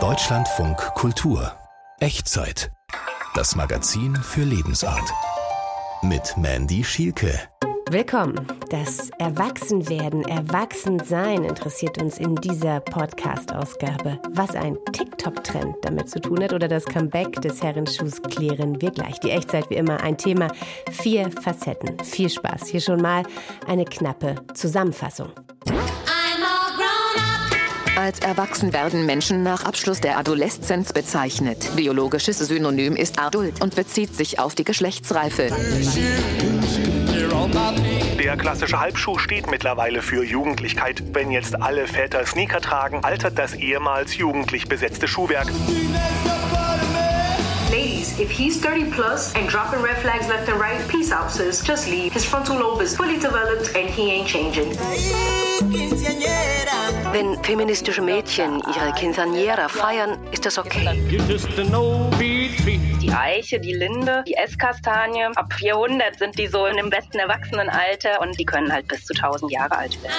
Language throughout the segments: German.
Deutschlandfunk Kultur Echtzeit. Das Magazin für Lebensart. Mit Mandy Schielke. Willkommen. Das Erwachsenwerden, Erwachsensein interessiert uns in dieser Podcast-Ausgabe. Was ein TikTok-Trend damit zu tun hat oder das Comeback des Herrenschuhs klären wir gleich. Die Echtzeit wie immer ein Thema, vier Facetten. Viel Spaß. Hier schon mal eine knappe Zusammenfassung. Als erwachsen werden Menschen nach Abschluss der Adoleszenz bezeichnet. Biologisches Synonym ist adult und bezieht sich auf die Geschlechtsreife. Der klassische Halbschuh steht mittlerweile für Jugendlichkeit. Wenn jetzt alle Väter Sneaker tragen, altert das ehemals jugendlich besetzte Schuhwerk. Ladies, if he's 30 plus and dropping red flags left and right, peace out, sis. Just leave. His frontal lobe is fully developed and he ain't changing. Wenn feministische Mädchen ihre Quinceañera feiern, ist das okay. Die Eiche, die Linde, die Esskastanie. Ab 400 sind die so in dem besten Erwachsenenalter und die können halt bis zu 1000 Jahre alt werden.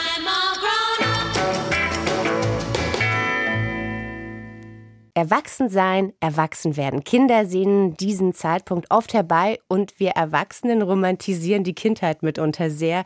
Erwachsen sein, erwachsen werden. Kinder sehen diesen Zeitpunkt oft herbei und wir Erwachsenen romantisieren die Kindheit mitunter sehr.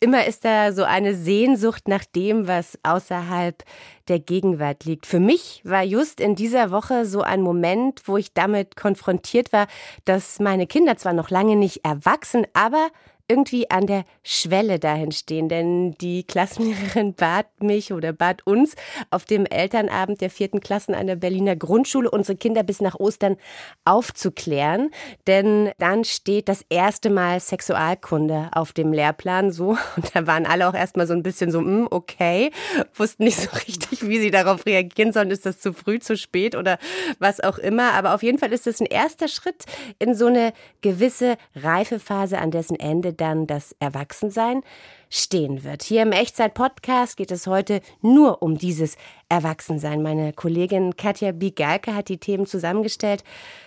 Immer ist da so eine Sehnsucht nach dem, was außerhalb der Gegenwart liegt. Für mich war just in dieser Woche so ein Moment, wo ich damit konfrontiert war, dass meine Kinder zwar noch lange nicht erwachsen, aber irgendwie an der Schwelle dahin stehen. Denn die Klassenlehrerin bat mich oder bat uns auf dem Elternabend der vierten Klassen an der Berliner Grundschule, unsere Kinder bis nach Ostern aufzuklären. Denn dann steht das erste Mal Sexualkunde auf dem Lehrplan so. Und da waren alle auch erstmal so ein bisschen so, hm, okay, wussten nicht so richtig, wie sie darauf reagieren sollen. Ist das zu früh, zu spät oder was auch immer. Aber auf jeden Fall ist das ein erster Schritt in so eine gewisse Reifephase, an dessen Ende dann das Erwachsensein stehen wird. Hier im Echtzeit-Podcast geht es heute nur um dieses Erwachsensein. Meine Kollegin Katja Bigalke hat die Themen zusammengestellt.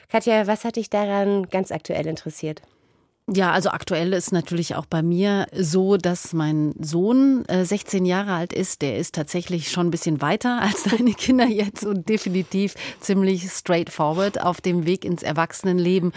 Katja, was hat dich daran ganz aktuell interessiert? Ja, also aktuell ist natürlich auch bei mir so, dass mein Sohn äh, 16 Jahre alt ist. Der ist tatsächlich schon ein bisschen weiter als deine Kinder jetzt und definitiv ziemlich straightforward auf dem Weg ins Erwachsenenleben.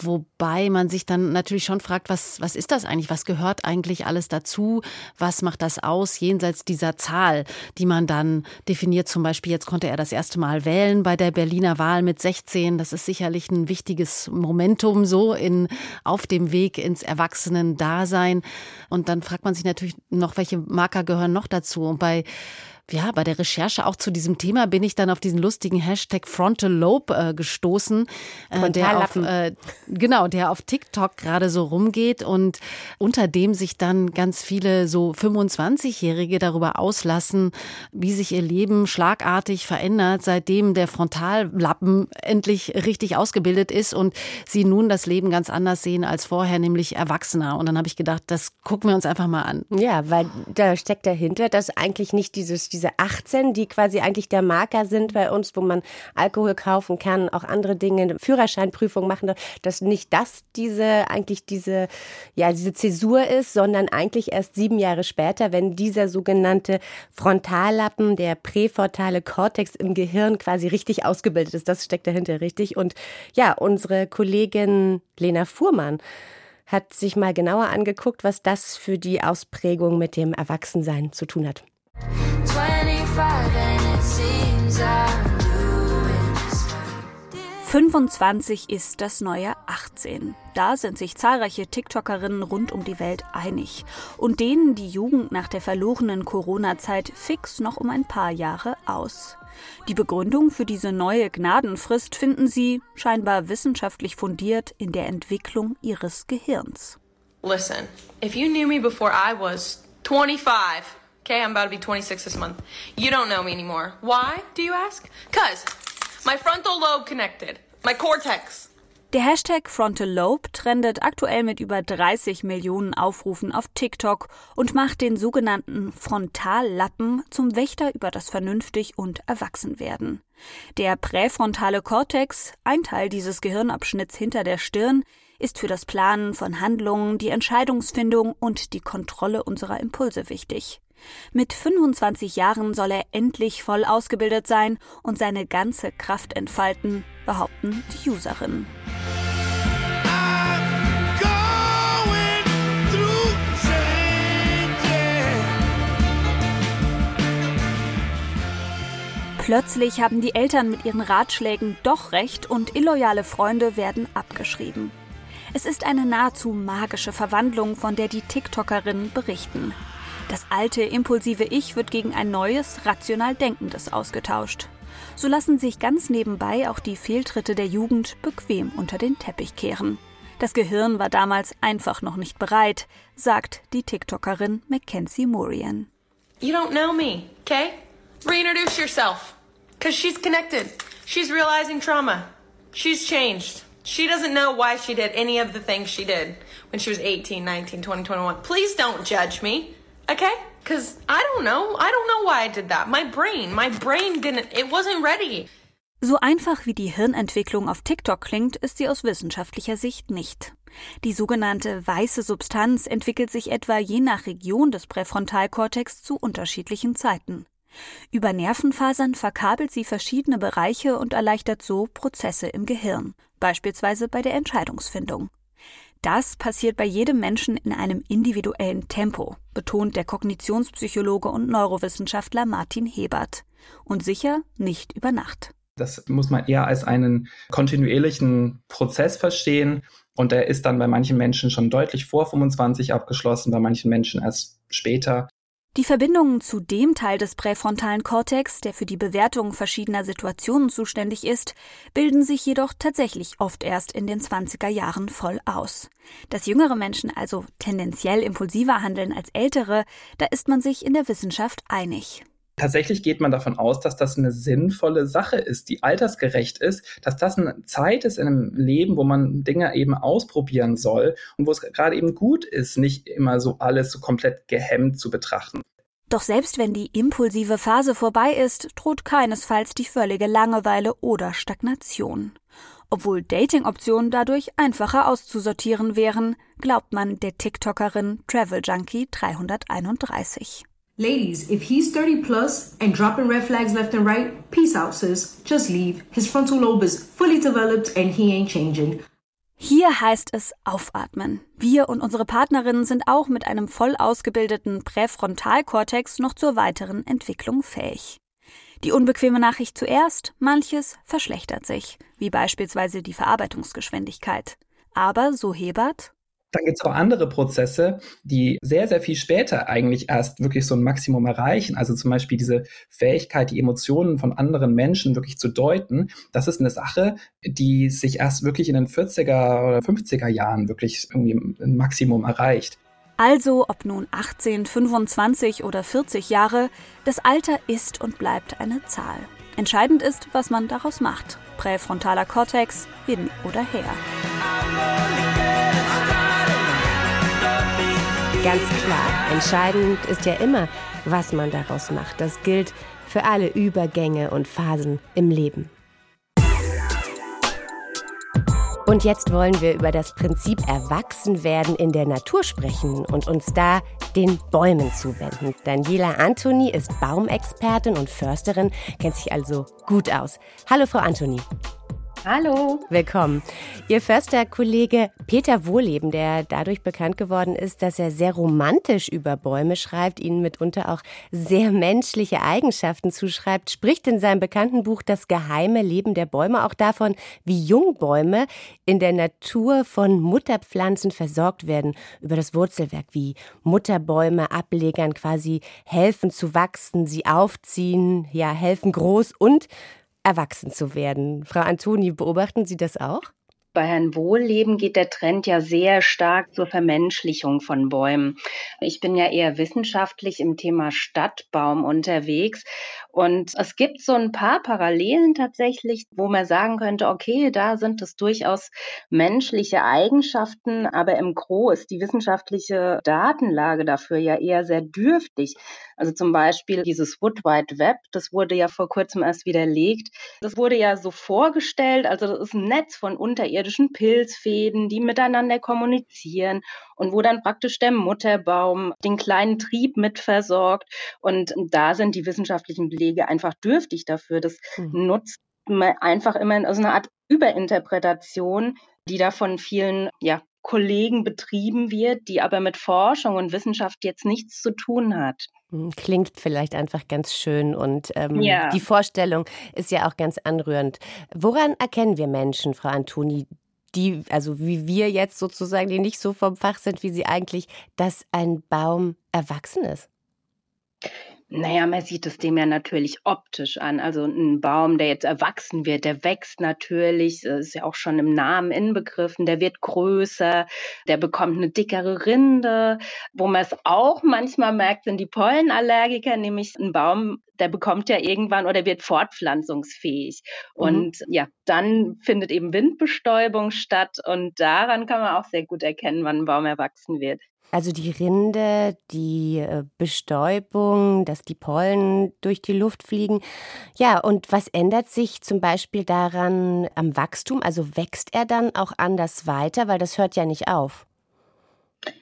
Wobei man sich dann natürlich schon fragt, was, was ist das eigentlich? Was gehört eigentlich alles dazu? Was macht das aus jenseits dieser Zahl, die man dann definiert? Zum Beispiel, jetzt konnte er das erste Mal wählen bei der Berliner Wahl mit 16. Das ist sicherlich ein wichtiges Momentum so in, auf dem Weg ins Erwachsenen-Dasein. Und dann fragt man sich natürlich noch, welche Marker gehören noch dazu? Und bei ja, bei der Recherche auch zu diesem Thema bin ich dann auf diesen lustigen Hashtag Frontal Lobe äh, gestoßen, äh, der auf, äh, genau, der auf TikTok gerade so rumgeht und unter dem sich dann ganz viele so 25-Jährige darüber auslassen, wie sich ihr Leben schlagartig verändert, seitdem der Frontallappen endlich richtig ausgebildet ist und sie nun das Leben ganz anders sehen als vorher, nämlich erwachsener. Und dann habe ich gedacht, das gucken wir uns einfach mal an. Ja, weil da steckt dahinter, dass eigentlich nicht dieses diese 18, die quasi eigentlich der Marker sind bei uns, wo man Alkohol kaufen kann, auch andere Dinge, Führerscheinprüfung machen, dass nicht das diese, eigentlich diese, ja, diese Zäsur ist, sondern eigentlich erst sieben Jahre später, wenn dieser sogenannte Frontallappen, der präfrontale Kortex im Gehirn quasi richtig ausgebildet ist. Das steckt dahinter richtig. Und ja, unsere Kollegin Lena Fuhrmann, hat sich mal genauer angeguckt, was das für die Ausprägung mit dem Erwachsensein zu tun hat. 25 ist das neue 18. Da sind sich zahlreiche TikTokerinnen rund um die Welt einig und dehnen die Jugend nach der verlorenen Corona-Zeit fix noch um ein paar Jahre aus. Die Begründung für diese neue Gnadenfrist finden sie scheinbar wissenschaftlich fundiert in der Entwicklung ihres Gehirns. Listen, if you knew me before I was 25 Okay, I'm about to be 26 this month. You don't know me anymore. Why, do you ask? Cause my frontal lobe connected. My cortex. Der Hashtag Frontal Lobe trendet aktuell mit über 30 Millionen Aufrufen auf TikTok und macht den sogenannten Frontallappen zum Wächter über das Vernünftig und Erwachsenwerden. Der präfrontale Kortex, ein Teil dieses Gehirnabschnitts hinter der Stirn, ist für das Planen von Handlungen, die Entscheidungsfindung und die Kontrolle unserer Impulse wichtig. Mit 25 Jahren soll er endlich voll ausgebildet sein und seine ganze Kraft entfalten, behaupten die Userinnen. Plötzlich haben die Eltern mit ihren Ratschlägen doch recht und illoyale Freunde werden abgeschrieben. Es ist eine nahezu magische Verwandlung, von der die TikTokerinnen berichten. Das alte, impulsive Ich wird gegen ein neues, rational denkendes ausgetauscht. So lassen sich ganz nebenbei auch die Fehltritte der Jugend bequem unter den Teppich kehren. Das Gehirn war damals einfach noch nicht bereit, sagt die TikTokerin Mackenzie Murian. You don't know me, okay? Reintroduce yourself. Because she's connected. She's realizing trauma. She's changed. She doesn't know why she did any of the things she did when she was 18, 19, 20, 21. Please don't judge me, okay? Because I don't know. I don't know why I did that. My brain, my brain didn't, it wasn't ready. So einfach wie die Hirnentwicklung auf TikTok klingt, ist sie aus wissenschaftlicher Sicht nicht. Die sogenannte weiße Substanz entwickelt sich etwa je nach Region des Präfrontalkortex zu unterschiedlichen Zeiten. Über Nervenfasern verkabelt sie verschiedene Bereiche und erleichtert so Prozesse im Gehirn, beispielsweise bei der Entscheidungsfindung. Das passiert bei jedem Menschen in einem individuellen Tempo, betont der Kognitionspsychologe und Neurowissenschaftler Martin Hebert. Und sicher nicht über Nacht. Das muss man eher als einen kontinuierlichen Prozess verstehen. Und der ist dann bei manchen Menschen schon deutlich vor 25 abgeschlossen, bei manchen Menschen erst später. Die Verbindungen zu dem Teil des präfrontalen Kortex, der für die Bewertung verschiedener Situationen zuständig ist, bilden sich jedoch tatsächlich oft erst in den 20er Jahren voll aus. Dass jüngere Menschen also tendenziell impulsiver handeln als ältere, da ist man sich in der Wissenschaft einig. Tatsächlich geht man davon aus, dass das eine sinnvolle Sache ist, die altersgerecht ist, dass das eine Zeit ist in einem Leben, wo man Dinge eben ausprobieren soll und wo es gerade eben gut ist, nicht immer so alles so komplett gehemmt zu betrachten. Doch selbst wenn die impulsive Phase vorbei ist, droht keinesfalls die völlige Langeweile oder Stagnation. Obwohl Dating-Optionen dadurch einfacher auszusortieren wären, glaubt man der TikTokerin Travel Junkie 331. Ladies, if he's 30 plus and dropping red flags left and right, peace out, sis. Just leave. His frontal lobe is fully developed and he ain't changing. Hier heißt es aufatmen. Wir und unsere Partnerinnen sind auch mit einem voll ausgebildeten Präfrontalkortex noch zur weiteren Entwicklung fähig. Die unbequeme Nachricht zuerst, manches verschlechtert sich, wie beispielsweise die Verarbeitungsgeschwindigkeit. Aber, so Hebert, dann gibt es auch andere Prozesse, die sehr, sehr viel später eigentlich erst wirklich so ein Maximum erreichen. Also zum Beispiel diese Fähigkeit, die Emotionen von anderen Menschen wirklich zu deuten. Das ist eine Sache, die sich erst wirklich in den 40er oder 50er Jahren wirklich irgendwie ein Maximum erreicht. Also, ob nun 18, 25 oder 40 Jahre, das Alter ist und bleibt eine Zahl. Entscheidend ist, was man daraus macht. Präfrontaler Kortex hin oder her. Ganz klar, entscheidend ist ja immer, was man daraus macht. Das gilt für alle Übergänge und Phasen im Leben. Und jetzt wollen wir über das Prinzip Erwachsenwerden in der Natur sprechen und uns da den Bäumen zuwenden. Daniela Antoni ist Baumexpertin und Försterin, kennt sich also gut aus. Hallo, Frau Antoni. Hallo. Willkommen. Ihr Försterkollege Peter Wohleben, der dadurch bekannt geworden ist, dass er sehr romantisch über Bäume schreibt, ihnen mitunter auch sehr menschliche Eigenschaften zuschreibt, spricht in seinem bekannten Buch Das geheime Leben der Bäume auch davon, wie Jungbäume in der Natur von Mutterpflanzen versorgt werden, über das Wurzelwerk, wie Mutterbäume Ablegern quasi helfen zu wachsen, sie aufziehen, ja, helfen groß und erwachsen zu werden. Frau Antoni, beobachten Sie das auch? Bei Herrn Wohlleben geht der Trend ja sehr stark zur Vermenschlichung von Bäumen. Ich bin ja eher wissenschaftlich im Thema Stadtbaum unterwegs Und es gibt so ein paar Parallelen tatsächlich, wo man sagen könnte, okay, da sind es durchaus menschliche Eigenschaften, aber im Gro ist die wissenschaftliche Datenlage dafür ja eher sehr dürftig. Also zum Beispiel dieses Wood Wide Web, das wurde ja vor kurzem erst widerlegt. Das wurde ja so vorgestellt, also das ist ein Netz von unterirdischen Pilzfäden, die miteinander kommunizieren und wo dann praktisch der Mutterbaum den kleinen Trieb mitversorgt. Und da sind die wissenschaftlichen Belege einfach dürftig dafür. Das mhm. nutzt man einfach immer in so eine Art Überinterpretation, die da von vielen ja, Kollegen betrieben wird, die aber mit Forschung und Wissenschaft jetzt nichts zu tun hat. Hm, klingt vielleicht einfach ganz schön und ähm, ja. die Vorstellung ist ja auch ganz anrührend. Woran erkennen wir Menschen, Frau Antoni, die, also wie wir jetzt sozusagen, die nicht so vom Fach sind wie Sie eigentlich, dass ein Baum erwachsen ist? Naja, man sieht es dem ja natürlich optisch an. Also ein Baum, der jetzt erwachsen wird, der wächst natürlich, ist ja auch schon im Namen inbegriffen, der wird größer, der bekommt eine dickere Rinde. Wo man es auch manchmal merkt, sind die Pollenallergiker, nämlich ein Baum, der bekommt ja irgendwann oder wird fortpflanzungsfähig. Mhm. Und ja, dann findet eben Windbestäubung statt und daran kann man auch sehr gut erkennen, wann ein Baum erwachsen wird. Also die Rinde, die äh, Bestäubung, dass die Pollen durch die Luft fliegen. Ja, und was ändert sich zum Beispiel daran am Wachstum? Also wächst er dann auch anders weiter, weil das hört ja nicht auf.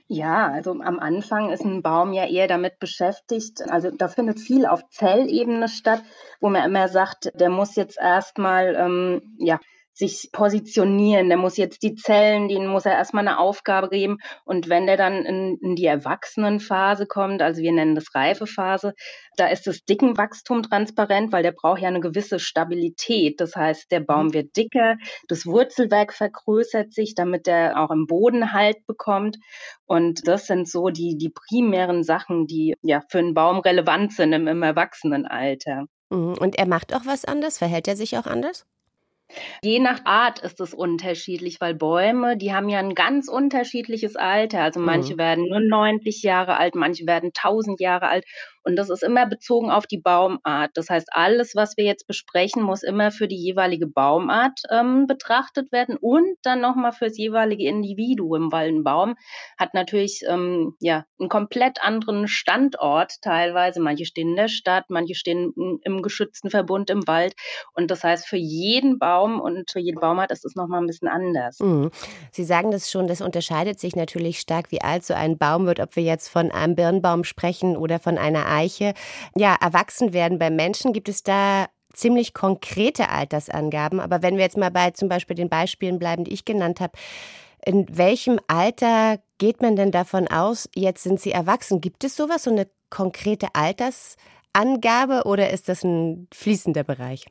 Ja, also am Anfang ist ein Baum ja eher damit beschäftigt. Also da findet viel auf Zellebene statt, wo man immer sagt, der muss jetzt erstmal ähm, ja, sich positionieren. Der muss jetzt die Zellen, denen muss er erstmal eine Aufgabe geben. Und wenn der dann in, in die Erwachsenenphase kommt, also wir nennen das Reifephase, da ist das Dickenwachstum transparent, weil der braucht ja eine gewisse Stabilität. Das heißt, der Baum mhm. wird dicker, das Wurzelwerk vergrößert sich, damit er auch im Boden Halt bekommt. Und das sind so die, die primären Sachen, die ja für einen Baum relevant sind im, im Erwachsenenalter. Mhm. Und er macht auch was anders? Verhält er sich auch anders? Je nach Art ist es unterschiedlich, weil Bäume, die haben ja ein ganz unterschiedliches Alter. Also manche mhm. werden nur 90 Jahre alt, manche werden 1000 Jahre alt. Und das ist immer bezogen auf die Baumart. Das heißt, alles, was wir jetzt besprechen, muss immer für die jeweilige Baumart ähm, betrachtet werden und dann nochmal fürs jeweilige Individuum, weil ein Baum hat natürlich ähm, ja, einen komplett anderen Standort teilweise. Manche stehen in der Stadt, manche stehen im geschützten Verbund im Wald. Und das heißt, für jeden Baum und für jede Baumart ist es nochmal ein bisschen anders. Mhm. Sie sagen das schon, das unterscheidet sich natürlich stark, wie alt so ein Baum wird, ob wir jetzt von einem Birnbaum sprechen oder von einer Eiche ja, erwachsen werden beim Menschen, gibt es da ziemlich konkrete Altersangaben. Aber wenn wir jetzt mal bei zum Beispiel den Beispielen bleiben, die ich genannt habe, in welchem Alter geht man denn davon aus, jetzt sind sie erwachsen? Gibt es sowas, so eine konkrete Altersangabe oder ist das ein fließender Bereich?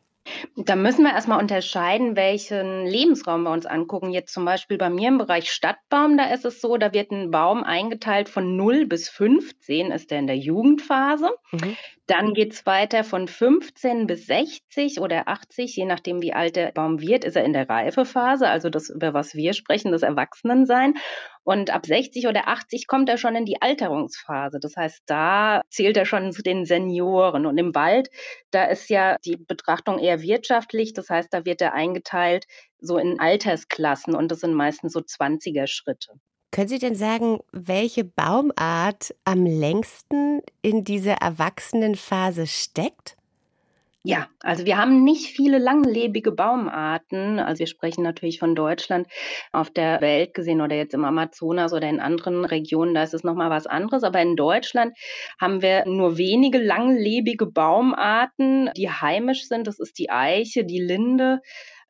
Da müssen wir erstmal unterscheiden, welchen Lebensraum wir uns angucken. Jetzt zum Beispiel bei mir im Bereich Stadtbaum, da ist es so, da wird ein Baum eingeteilt von 0 bis 15, ist der in der Jugendphase. Mhm. Dann geht es weiter von 15 bis 60 oder 80, je nachdem, wie alt der Baum wird, ist er in der Reifephase, also das, über was wir sprechen, das Erwachsenensein. Und ab 60 oder 80 kommt er schon in die Alterungsphase. Das heißt, da zählt er schon zu den Senioren. Und im Wald, da ist ja die Betrachtung eher wirtschaftlich. Das heißt, da wird er eingeteilt so in Altersklassen und das sind meistens so 20er Schritte. Können Sie denn sagen, welche Baumart am längsten in dieser Erwachsenenphase steckt? Ja, also wir haben nicht viele langlebige Baumarten. Also wir sprechen natürlich von Deutschland. Auf der Welt gesehen oder jetzt im Amazonas oder in anderen Regionen, da ist es nochmal was anderes. Aber in Deutschland haben wir nur wenige langlebige Baumarten, die heimisch sind. Das ist die Eiche, die Linde,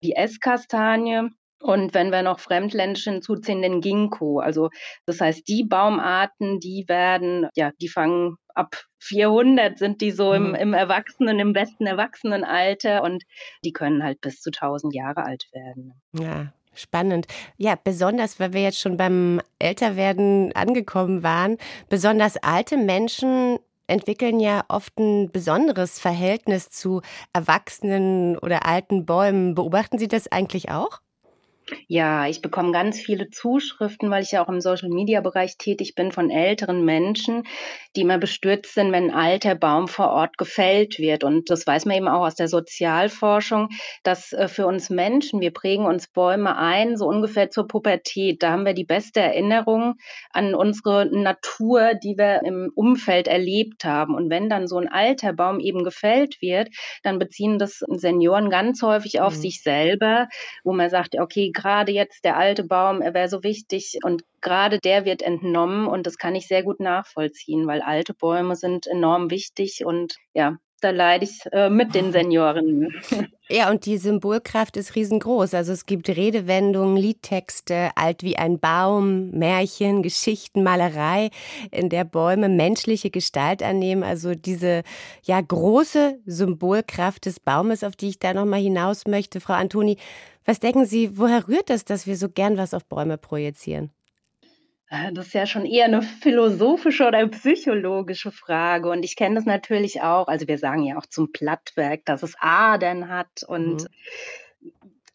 die Esskastanie und wenn wir noch fremdländische hinzuziehen, den Ginkgo. Also das heißt, die Baumarten, die werden, ja, die fangen ab 400 sind die so im, mhm. im Erwachsenen, im besten Erwachsenenalter und die können halt bis zu 1000 Jahre alt werden. Ja, Spannend. Ja, besonders, weil wir jetzt schon beim Älterwerden angekommen waren. Besonders alte Menschen entwickeln ja oft ein besonderes Verhältnis zu erwachsenen oder alten Bäumen. Beobachten Sie das eigentlich auch? Ja, ich bekomme ganz viele Zuschriften, weil ich ja auch im Social-Media-Bereich tätig bin, von älteren Menschen, die immer bestürzt sind, wenn ein alter Baum vor Ort gefällt wird. Und das weiß man eben auch aus der Sozialforschung, dass äh, für uns Menschen, wir prägen uns Bäume ein, so ungefähr zur Pubertät. Da haben wir die beste Erinnerung an unsere Natur, die wir im Umfeld erlebt haben. Und wenn dann so ein alter Baum eben gefällt wird, dann beziehen das Senioren ganz häufig auf mhm. sich selber, wo man sagt, okay, gerade jetzt der alte Baum, er wäre so wichtig und gerade der wird entnommen und das kann ich sehr gut nachvollziehen, weil alte Bäume sind enorm wichtig und ja, da leide ich äh, mit den Senioren. Ja, und die Symbolkraft ist riesengroß. Also es gibt Redewendungen, Liedtexte, alt wie ein Baum, Märchen, Geschichten, Malerei, in der Bäume menschliche Gestalt annehmen. Also diese ja große Symbolkraft des Baumes, auf die ich da nochmal hinaus möchte. Frau Antoni, was denken Sie, woher rührt es, dass wir so gern was auf Bäume projizieren? Äh, das ist ja schon eher eine philosophische oder psychologische Frage. Und ich kenne das natürlich auch. Also wir sagen ja auch zum Plattwerk, dass es Adern hat und mhm.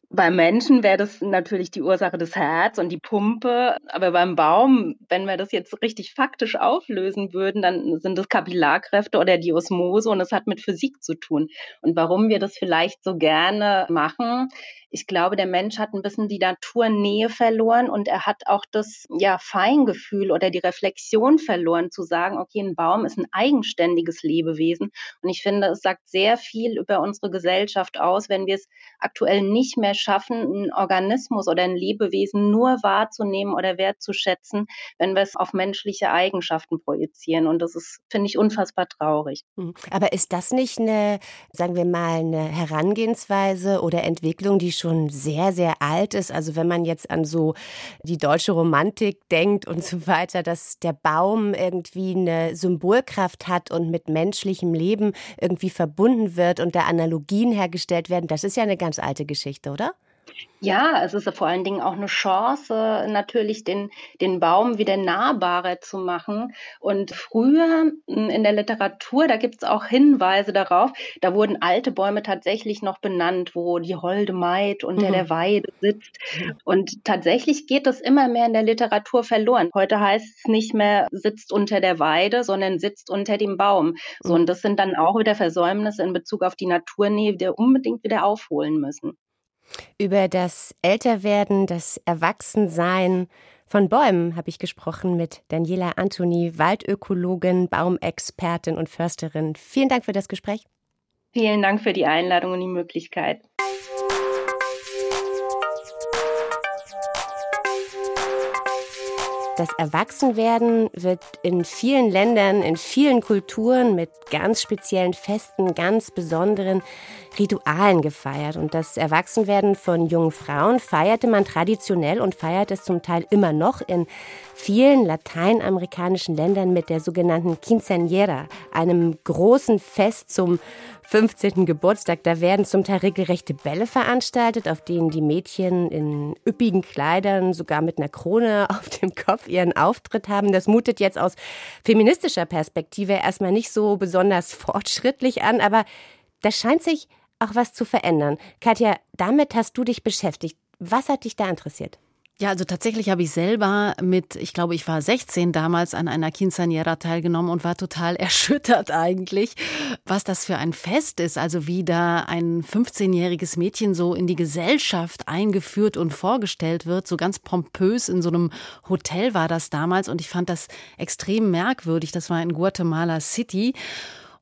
Beim Menschen wäre das natürlich die Ursache des Herz und die Pumpe, aber beim Baum, wenn wir das jetzt richtig faktisch auflösen würden, dann sind es Kapillarkräfte oder die Osmose und es hat mit Physik zu tun. Und warum wir das vielleicht so gerne machen, ich glaube, der Mensch hat ein bisschen die Naturnähe verloren und er hat auch das ja, Feingefühl oder die Reflexion verloren, zu sagen, okay, ein Baum ist ein eigenständiges Lebewesen. Und ich finde, es sagt sehr viel über unsere Gesellschaft aus, wenn wir es aktuell nicht mehr schaffen, einen Organismus oder ein Lebewesen nur wahrzunehmen oder wertzuschätzen, wenn wir es auf menschliche Eigenschaften projizieren. Und das ist, finde ich, unfassbar traurig. Mhm. Aber ist das nicht eine, sagen wir mal, eine Herangehensweise oder Entwicklung, die schon sehr, sehr alt ist. Also wenn man jetzt an so die deutsche Romantik denkt und so weiter, dass der Baum irgendwie eine Symbolkraft hat und mit menschlichem Leben irgendwie verbunden wird und da Analogien hergestellt werden, das ist ja eine ganz alte Geschichte, oder? Ja, es ist vor allen Dingen auch eine Chance, natürlich den, den Baum wieder nahbarer zu machen. Und früher hm, in der Literatur, da gibt es auch Hinweise darauf, da wurden alte Bäume tatsächlich noch benannt, wo die holde Maid unter mhm. der Weide sitzt. Und tatsächlich geht das immer mehr in der Literatur verloren. Heute heißt es nicht mehr sitzt unter der Weide, sondern sitzt unter dem Baum. So, und das sind dann auch wieder Versäumnisse in Bezug auf die Naturnähe, die wir unbedingt wieder aufholen müssen. Über das Älterwerden, das Erwachsensein von Bäumen habe ich gesprochen mit Daniela Antoni, Waldökologin, Baumexpertin und Försterin. Vielen Dank für das Gespräch. Vielen Dank für die Einladung und die Möglichkeit. Das Erwachsenwerden wird in vielen Ländern, in vielen Kulturen mit ganz speziellen Festen, ganz besonderen Ritualen gefeiert. Und das Erwachsenwerden von jungen Frauen feierte man traditionell und feiert es zum Teil immer noch in vielen lateinamerikanischen Ländern mit der sogenannten Quinceañera, einem großen Fest zum 15. Geburtstag. Da werden zum Teil regelrechte Bälle veranstaltet, auf denen die Mädchen in üppigen Kleidern, sogar mit einer Krone auf dem Kopf ihren Auftritt haben. Das mutet jetzt aus feministischer Perspektive erstmal nicht so besonders fortschrittlich an, aber da scheint sich auch was zu verändern. Katja, damit hast du dich beschäftigt. Was hat dich da interessiert? Ja, also tatsächlich habe ich selber mit, ich glaube, ich war 16 damals an einer Quinceañera teilgenommen und war total erschüttert eigentlich, was das für ein Fest ist. Also wie da ein 15-jähriges Mädchen so in die Gesellschaft eingeführt und vorgestellt wird. So ganz pompös in so einem Hotel war das damals und ich fand das extrem merkwürdig. Das war in Guatemala City.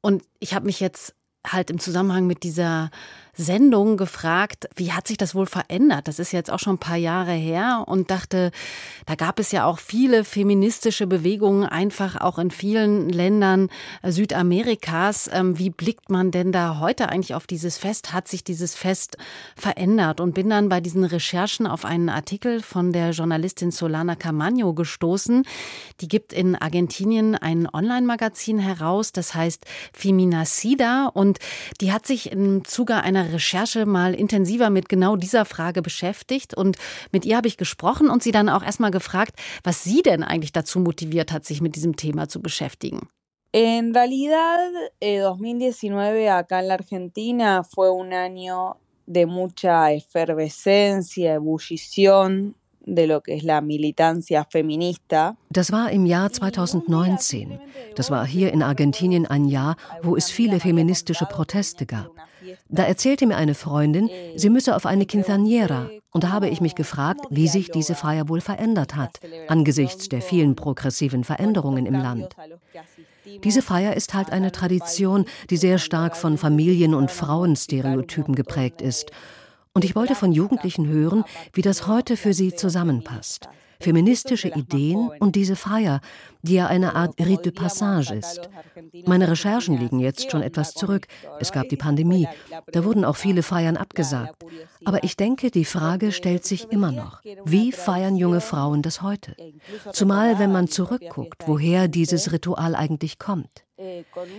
Und ich habe mich jetzt halt im Zusammenhang mit dieser Sendung gefragt, wie hat sich das wohl verändert? Das ist jetzt auch schon ein paar Jahre her und dachte, da gab es ja auch viele feministische Bewegungen, einfach auch in vielen Ländern Südamerikas. Ähm, wie blickt man denn da heute eigentlich auf dieses Fest? Hat sich dieses Fest verändert? Und bin dann bei diesen Recherchen auf einen Artikel von der Journalistin Solana Camaño gestoßen. Die gibt in Argentinien ein Online-Magazin heraus, das heißt Feminacida und die hat sich im Zuge einer Recherche mal intensiver mit genau dieser Frage beschäftigt und mit ihr habe ich gesprochen und sie dann auch erstmal gefragt, was sie denn eigentlich dazu motiviert hat, sich mit diesem Thema zu beschäftigen. En realidad, eh, 2019 acá en la Argentina fue un año de mucha efervescencia, ebullición de lo que es la militancia feminista. Das war im Jahr 2019. Das war hier in Argentinien ein Jahr, wo es viele feministische Proteste gab. Da erzählte mir eine Freundin, sie müsse auf eine Quinceañera. Und da habe ich mich gefragt, wie sich diese Feier wohl verändert hat, angesichts der vielen progressiven Veränderungen im Land. Diese Feier ist halt eine Tradition, die sehr stark von Familien- und Frauenstereotypen geprägt ist. Und ich wollte von Jugendlichen hören, wie das heute für sie zusammenpasst feministische Ideen und diese Feier, die ja eine Art Rite de Passage ist. Meine Recherchen liegen jetzt schon etwas zurück. Es gab die Pandemie. Da wurden auch viele Feiern abgesagt. Aber ich denke, die Frage stellt sich immer noch. Wie feiern junge Frauen das heute? Zumal, wenn man zurückguckt, woher dieses Ritual eigentlich kommt.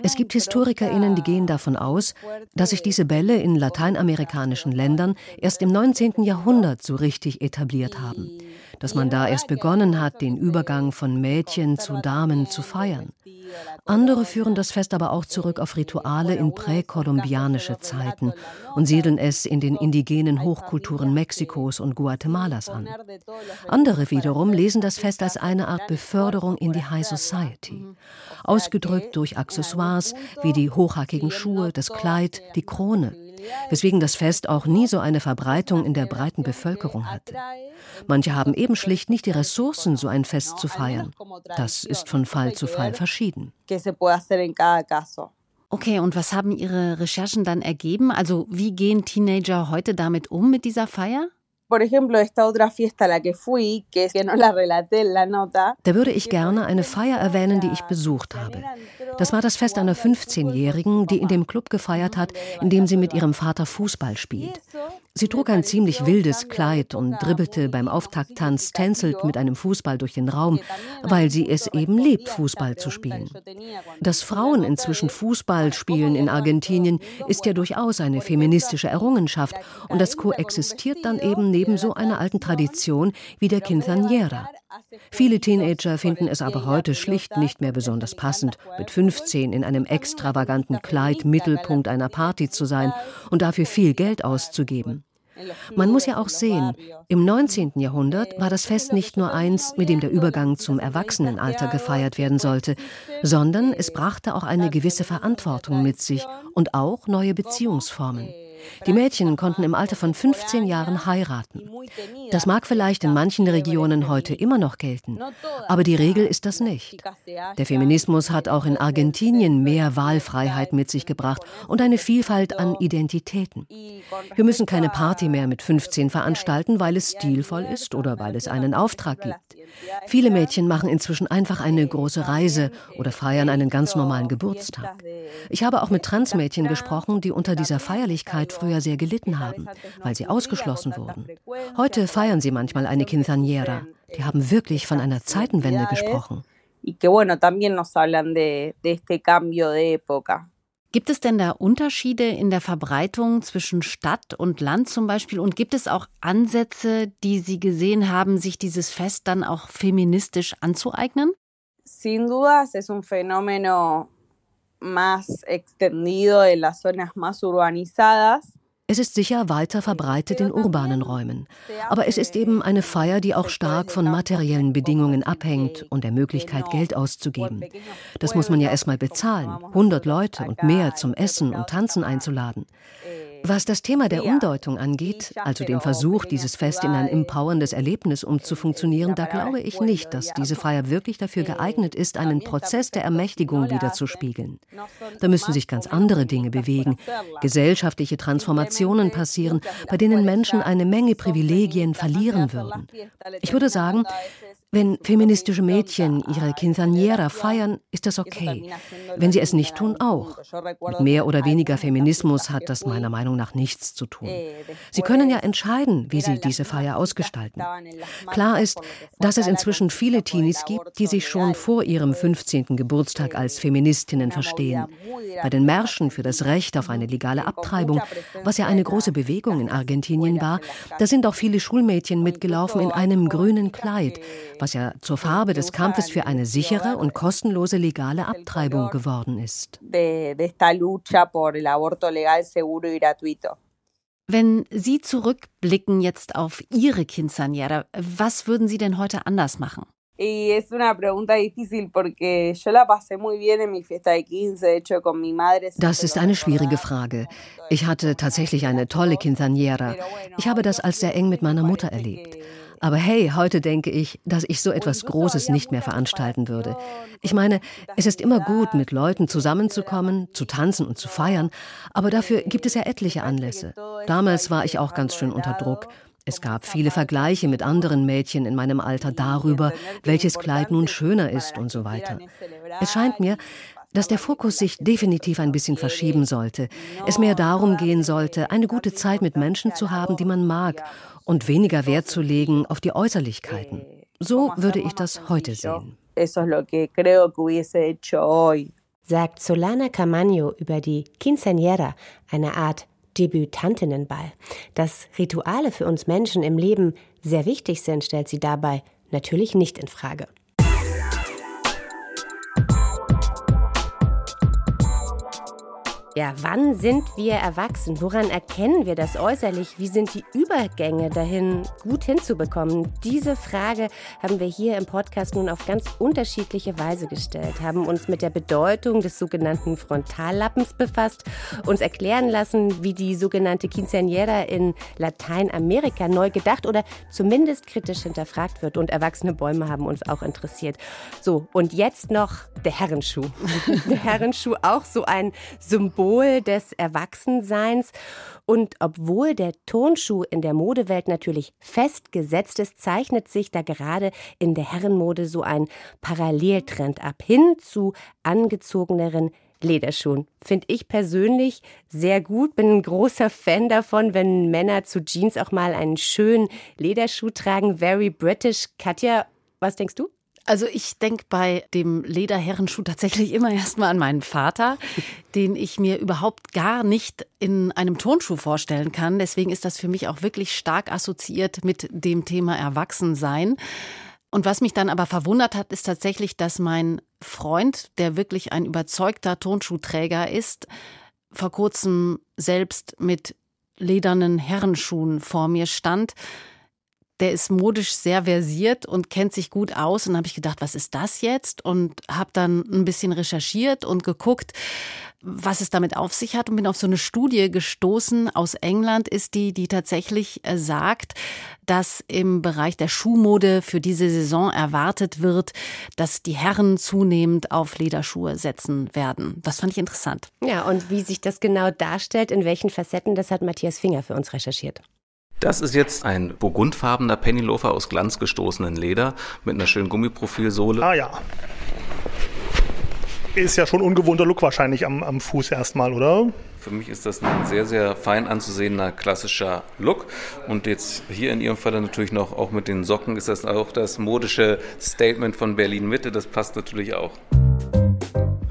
Es gibt HistorikerInnen, die gehen davon aus, dass sich diese Bälle in lateinamerikanischen Ländern erst im 19. Jahrhundert so richtig etabliert haben dass man da erst begonnen hat, den Übergang von Mädchen zu Damen zu feiern. Andere führen das Fest aber auch zurück auf Rituale in präkolumbianische Zeiten und siedeln es in den indigenen Hochkulturen Mexikos und Guatemalas an. Andere wiederum lesen das Fest als eine Art Beförderung in die High Society, ausgedrückt durch Accessoires wie die hochhackigen Schuhe, das Kleid, die Krone weswegen das Fest auch nie so eine Verbreitung in der breiten Bevölkerung hatte. Manche haben eben schlicht nicht die Ressourcen, so ein Fest zu feiern. Das ist von Fall zu Fall verschieden. Okay, und was haben Ihre Recherchen dann ergeben? Also wie gehen Teenager heute damit um mit dieser Feier? Por ejemplo, esta otra fiesta a la que fui, que, que no la relaté en la nota. Da würde ich gerne eine Feier erwähnen, die ich besucht habe. Das war das Fest einer 15-Jährigen, die in dem Club gefeiert hat, in dem sie mit ihrem Vater Fußball spielt. Sie trug ein ziemlich wildes Kleid und dribbelte beim Auftakttanz tänzelt mit einem Fußball durch den Raum, weil sie es eben liebt, Fußball zu spielen. Dass Frauen inzwischen Fußball spielen in Argentinien, ist ja durchaus eine feministische Errungenschaft und das koexistiert dann eben neben so einer alten Tradition wie der Quinceañera. Viele Teenager finden es aber heute schlicht nicht mehr besonders passend, mit 15 in einem extravaganten Kleid Mittelpunkt einer Party zu sein und dafür viel Geld auszugeben. Man muss ja auch sehen, im 19. Jahrhundert war das Fest nicht nur eins, mit dem der Übergang zum Erwachsenenalter gefeiert werden sollte, sondern es brachte auch eine gewisse Verantwortung mit sich und auch neue Beziehungsformen. Die Mädchen konnten im Alter von 15 Jahren heiraten. Das mag vielleicht in manchen Regionen heute immer noch gelten, aber die Regel ist das nicht. Der Feminismus hat auch in Argentinien mehr Wahlfreiheit mit sich gebracht und eine Vielfalt an Identitäten. Wir müssen keine Party mehr mit 15 veranstalten, weil es stilvoll ist oder weil es einen Auftrag gibt. Viele Mädchen machen inzwischen einfach eine große Reise oder feiern einen ganz normalen Geburtstag. Ich habe auch mit Transmädchen gesprochen, die unter dieser Feierlichkeit früher sehr gelitten haben, weil sie ausgeschlossen wurden. Heute feiern sie manchmal eine Quinceañera. Die haben wirklich von einer Zeitenwende gesprochen. Gibt es denn da Unterschiede in der Verbreitung zwischen Stadt und Land zum Beispiel? Und gibt es auch Ansätze, die Sie gesehen haben, sich dieses Fest dann auch feministisch anzueignen? Sin dudas es un fenómeno más extendido en las zonas más urbanizadas. Es ist sicher weiter verbreitet in urbanen Räumen. Aber es ist eben eine Feier, die auch stark von materiellen Bedingungen abhängt und der Möglichkeit, Geld auszugeben. Das muss man ja erstmal bezahlen, 100 Leute und mehr zum Essen und Tanzen einzuladen. Was das Thema der Umdeutung angeht, also den Versuch, dieses Fest in ein empowerndes Erlebnis umzufunktionieren, da glaube ich nicht, dass diese Feier wirklich dafür geeignet ist, einen Prozess der Ermächtigung wiederzuspiegeln. Da müssen sich ganz andere Dinge bewegen, gesellschaftliche Transformationen passieren, bei denen Menschen eine Menge Privilegien verlieren würden. Ich würde sagen, wenn feministische Mädchen ihre Quinceañera feiern, ist das okay. Wenn sie es nicht tun, auch. Mit mehr oder weniger Feminismus hat das meiner Meinung nach nichts zu tun. Sie können ja entscheiden, wie sie diese Feier ausgestalten. Klar ist, dass es inzwischen viele Teenies gibt, die sich schon vor ihrem 15. Geburtstag als Feministinnen verstehen. Bei den Märschen für das Recht auf eine legale Abtreibung, was ja eine große Bewegung in Argentinien war, da sind auch viele Schulmädchen mitgelaufen in einem grünen Kleid, was ja zur Farbe des Kampfes für eine sichere und kostenlose legale Abtreibung geworden ist. Wenn Sie zurückblicken jetzt auf Ihre Quinceañera, was würden Sie denn heute anders machen? Y es una pregunta difícil porque yo la pasé muy bien en mi fiesta de 15, de hecho con mi madre. Das ist eine schwierige Frage. Ich hatte tatsächlich eine tolle Quinceañera. Ich habe das als sehr eng mit meiner Mutter erlebt. Aber hey, heute denke ich, dass ich so etwas Großes nicht mehr veranstalten würde. Ich meine, es ist immer gut, mit Leuten zusammenzukommen, zu tanzen und zu feiern, aber dafür gibt es ja etliche Anlässe. Damals war ich auch ganz schön unter Druck. Es gab viele Vergleiche mit anderen Mädchen in meinem Alter darüber, welches Kleid nun schöner ist und so weiter. Es scheint mir, dass der Fokus sich definitiv ein bisschen verschieben sollte. Es mehr darum gehen sollte, eine gute Zeit mit Menschen zu haben, die man mag, und weniger Wert zu legen auf die Äußerlichkeiten. So würde ich das heute sehen. Sagt Solana Camaño über die Quinceañera, eine Art Debütantinnenball. Dass Rituale für uns Menschen im Leben sehr wichtig sind, stellt sie dabei natürlich nicht in Frage. Ja, wann sind wir erwachsen? Woran erkennen wir das äußerlich? Wie sind die Übergänge dahin gut hinzubekommen? Diese Frage haben wir hier im Podcast nun auf ganz unterschiedliche Weise gestellt, haben uns mit der Bedeutung des sogenannten Frontallappens befasst, uns erklären lassen, wie die sogenannte Quinceañera in Lateinamerika neu gedacht oder zumindest kritisch hinterfragt wird. Und erwachsene Bäume haben uns auch interessiert. So, und jetzt noch der Herrenschuh. der Herrenschuh auch so ein Symbol Symbol des Erwachsenseins. Und obwohl der Turnschuh in der Modewelt natürlich festgesetzt ist, zeichnet sich da gerade in der Herrenmode so ein Paralleltrend ab hin zu angezogeneren Lederschuhen. Finde ich persönlich sehr gut. Bin ein großer Fan davon, wenn Männer zu Jeans auch mal einen schönen Lederschuh tragen. Very British. Katja, was denkst du? Also ich denke bei dem Lederherrenschuh tatsächlich immer erstmal an meinen Vater, den ich mir überhaupt gar nicht in einem Turnschuh vorstellen kann. Deswegen ist das für mich auch wirklich stark assoziiert mit dem Thema Erwachsensein. Und was mich dann aber verwundert hat, ist tatsächlich, dass mein Freund, der wirklich ein überzeugter Turnschuhträger ist, vor kurzem selbst mit ledernen Herrenschuhen vor mir stand der ist modisch sehr versiert und kennt sich gut aus. Und habe ich gedacht, was ist das jetzt? Und habe dann ein bisschen recherchiert und geguckt, was es damit auf sich hat und bin auf so eine Studie gestoßen aus England ist die, die tatsächlich äh, sagt, dass im Bereich der Schuhmode für diese Saison erwartet wird, dass die Herren zunehmend auf Lederschuhe setzen werden. Das fand ich interessant. Ja, und wie sich das genau darstellt, in welchen Facetten, das hat Matthias Finger für uns recherchiert. Das ist jetzt ein burgundfarbener Pennyloafer aus glanzgestoßenen Leder mit einer schönen Gummiprofilsohle. Ah ja. Ist ja schon ungewohnter Look wahrscheinlich am, am Fuß erstmal, oder? Für mich ist das ein sehr, sehr fein anzusehener klassischer Look. Und jetzt hier in Ihrem Fall natürlich noch auch mit den Socken ist das auch das modische Statement von Berlin Mitte. Das passt natürlich auch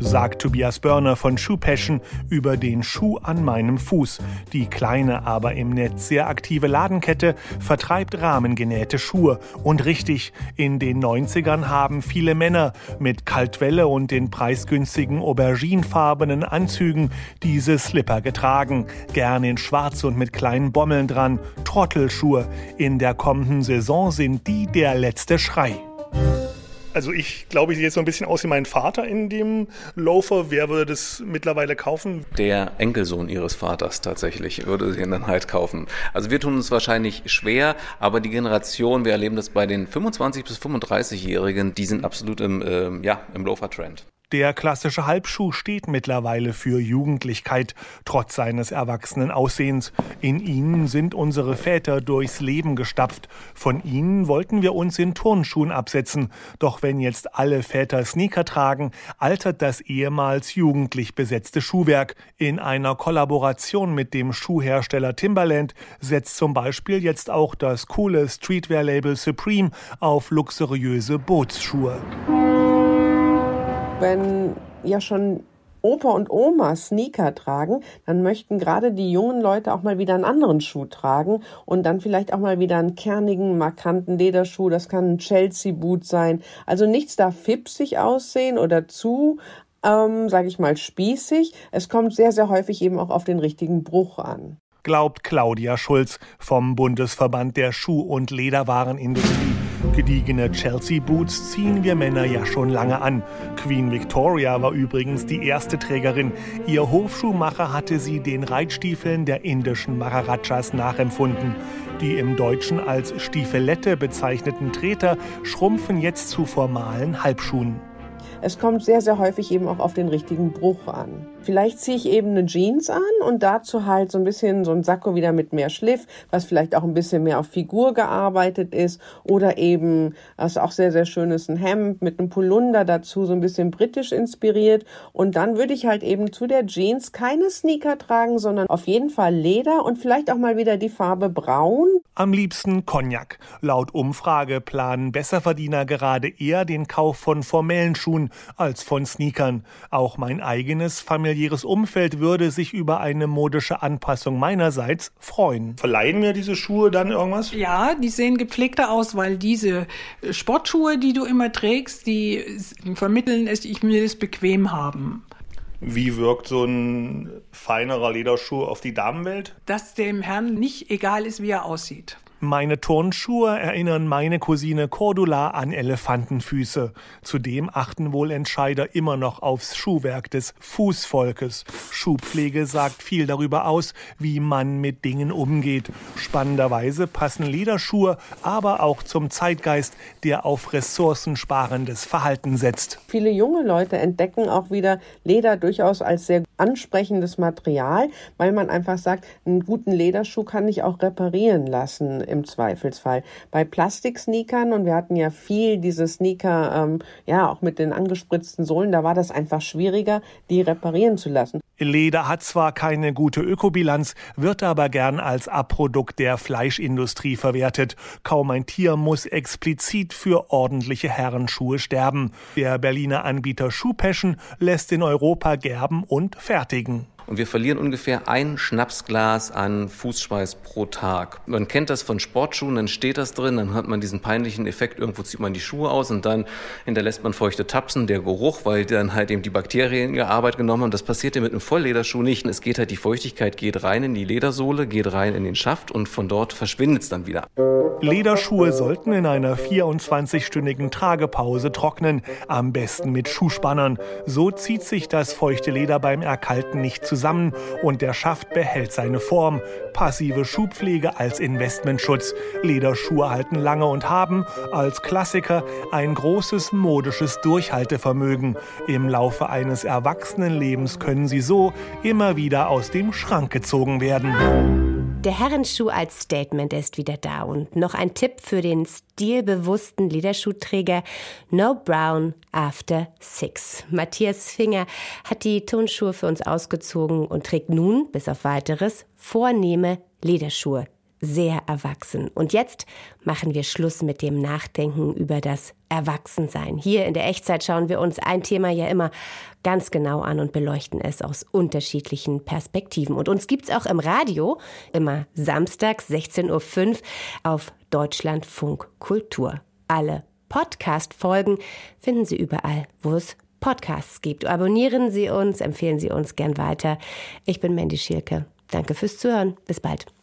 sagt Tobias Börner von Shoe Passion über den Schuh an meinem Fuß. Die kleine, aber im Netz sehr aktive Ladenkette vertreibt rahmengenähte Schuhe. Und richtig, in den 90ern haben viele Männer mit Kaltwelle und den preisgünstigen auberginefarbenen Anzügen diese Slipper getragen. Gern in schwarz und mit kleinen Bommeln dran. Trottelschuhe. In der kommenden Saison sind die der letzte Schrei. Also ich glaube, ich sehe jetzt so ein bisschen aus wie mein Vater in dem Loafer. Wer würde das mittlerweile kaufen? Der Enkelsohn ihres Vaters tatsächlich würde sie dann halt kaufen. Also wir tun uns wahrscheinlich schwer, aber die Generation, wir erleben das bei den 25 bis 35-Jährigen, die sind absolut im, äh, ja, im Loafer-Trend. Der klassische Halbschuh steht mittlerweile für Jugendlichkeit, trotz seines erwachsenen Aussehens. In ihnen sind unsere Väter durchs Leben gestapft. Von ihnen wollten wir uns in Turnschuhen absetzen. Doch wenn jetzt alle Väter Sneaker tragen, altert das ehemals jugendlich besetzte Schuhwerk. In einer Kollaboration mit dem Schuhhersteller Timberland setzt zum Beispiel jetzt auch das coole Streetwear-Label Supreme auf luxuriöse Bootsschuhe wenn ja schon Opa und Oma Sneaker tragen, dann möchten gerade die jungen Leute auch mal wieder einen anderen Schuh tragen und dann vielleicht auch mal wieder einen kernigen, markanten Lederschuh. Das kann ein Chelsea-Boot sein. Also nichts darf fipsig aussehen oder zu, ähm, sage ich mal, spießig. Es kommt sehr, sehr häufig eben auch auf den richtigen Bruch an. Glaubt Claudia Schulz vom Bundesverband der Schuh- und Lederwarenindustrie. Gediegene Chelsea Boots ziehen wir Männer ja schon lange an. Queen Victoria war übrigens die erste Trägerin. Ihr Hofschuhmacher hatte sie den Reitstiefeln der indischen Maharajas nachempfunden. Die im Deutschen als Stiefelette bezeichneten Treter schrumpfen jetzt zu formalen Halbschuhen. Es kommt sehr, sehr häufig eben auch auf den richtigen Bruch an. Vielleicht ziehe ich eben eine Jeans an und dazu halt so ein bisschen so ein Sakko wieder mit mehr Schliff, was vielleicht auch ein bisschen mehr auf Figur gearbeitet ist oder eben, was auch sehr, sehr schön ist, ein Hemd mit einem Polunder dazu, so ein bisschen britisch inspiriert. Und dann würde ich halt eben zu der Jeans keine Sneaker tragen, sondern auf jeden Fall Leder und vielleicht auch mal wieder die Farbe braun. Am liebsten Cognac. Laut Umfrage planen Besserverdiener gerade eher den Kauf von formellen Schuhen als von Sneakern. Auch mein eigenes familiäres Umfeld würde sich über eine modische Anpassung meinerseits freuen. Verleihen mir diese Schuhe dann irgendwas? Ja, die sehen gepflegter aus, weil diese Sportschuhe, die du immer trägst, die vermitteln es, ich will es bequem haben. Wie wirkt so ein feinerer Lederschuh auf die Damenwelt? Dass dem Herrn nicht egal ist, wie er aussieht. Meine Turnschuhe erinnern meine Cousine Cordula an Elefantenfüße. Zudem achten wohl Entscheider immer noch aufs Schuhwerk des Fußvolkes. Schuhpflege sagt viel darüber aus, wie man mit Dingen umgeht. Spannenderweise passen Lederschuhe aber auch zum Zeitgeist, der auf ressourcensparendes Verhalten setzt. Viele junge Leute entdecken auch wieder Leder durchaus als sehr ansprechendes Material, weil man einfach sagt, einen guten Lederschuh kann ich auch reparieren lassen im Zweifelsfall. Bei Plastiksneakern, und wir hatten ja viel diese Sneaker, ähm, ja, auch mit den angespritzten Sohlen, da war das einfach schwieriger, die reparieren zu lassen. Leder hat zwar keine gute Ökobilanz, wird aber gern als Abprodukt der Fleischindustrie verwertet. Kaum ein Tier muss explizit für ordentliche Herrenschuhe sterben. Der Berliner Anbieter Schuhpeschen lässt in Europa gerben und fertigen. Und wir verlieren ungefähr ein Schnapsglas an Fußschweiß pro Tag. Man kennt das von Sportschuhen, dann steht das drin, dann hat man diesen peinlichen Effekt, irgendwo zieht man die Schuhe aus und dann hinterlässt man feuchte Tapsen, der Geruch, weil dann halt eben die Bakterien ihre Arbeit genommen haben. Das passiert ja mit einem Volllederschuh nicht. Es geht halt, die Feuchtigkeit geht rein in die Ledersohle, geht rein in den Schaft und von dort verschwindet es dann wieder. Lederschuhe sollten in einer 24-stündigen Tragepause trocknen, am besten mit Schuhspannern. So zieht sich das feuchte Leder beim Erkalten nicht zusammen zusammen und der Schaft behält seine Form. Passive Schuhpflege als Investmentschutz. Lederschuhe halten lange und haben als Klassiker ein großes modisches Durchhaltevermögen. Im Laufe eines Erwachsenenlebens können sie so immer wieder aus dem Schrank gezogen werden. Der Herrenschuh als Statement ist wieder da. Und noch ein Tipp für den stilbewussten Lederschuhträger. No Brown After Six. Matthias Finger hat die Turnschuhe für uns ausgezogen und trägt nun, bis auf weiteres, vornehme Lederschuhe sehr erwachsen. Und jetzt machen wir Schluss mit dem Nachdenken über das Erwachsensein. Hier in der Echtzeit schauen wir uns ein Thema ja immer ganz genau an und beleuchten es aus unterschiedlichen Perspektiven. Und uns gibt es auch im Radio, immer samstags 16.05 Uhr auf Deutschlandfunk Kultur. Alle Podcast-Folgen finden Sie überall, wo es Podcasts gibt. Abonnieren Sie uns, empfehlen Sie uns gern weiter. Ich bin Mandy Schielke. Danke fürs Zuhören. Bis bald.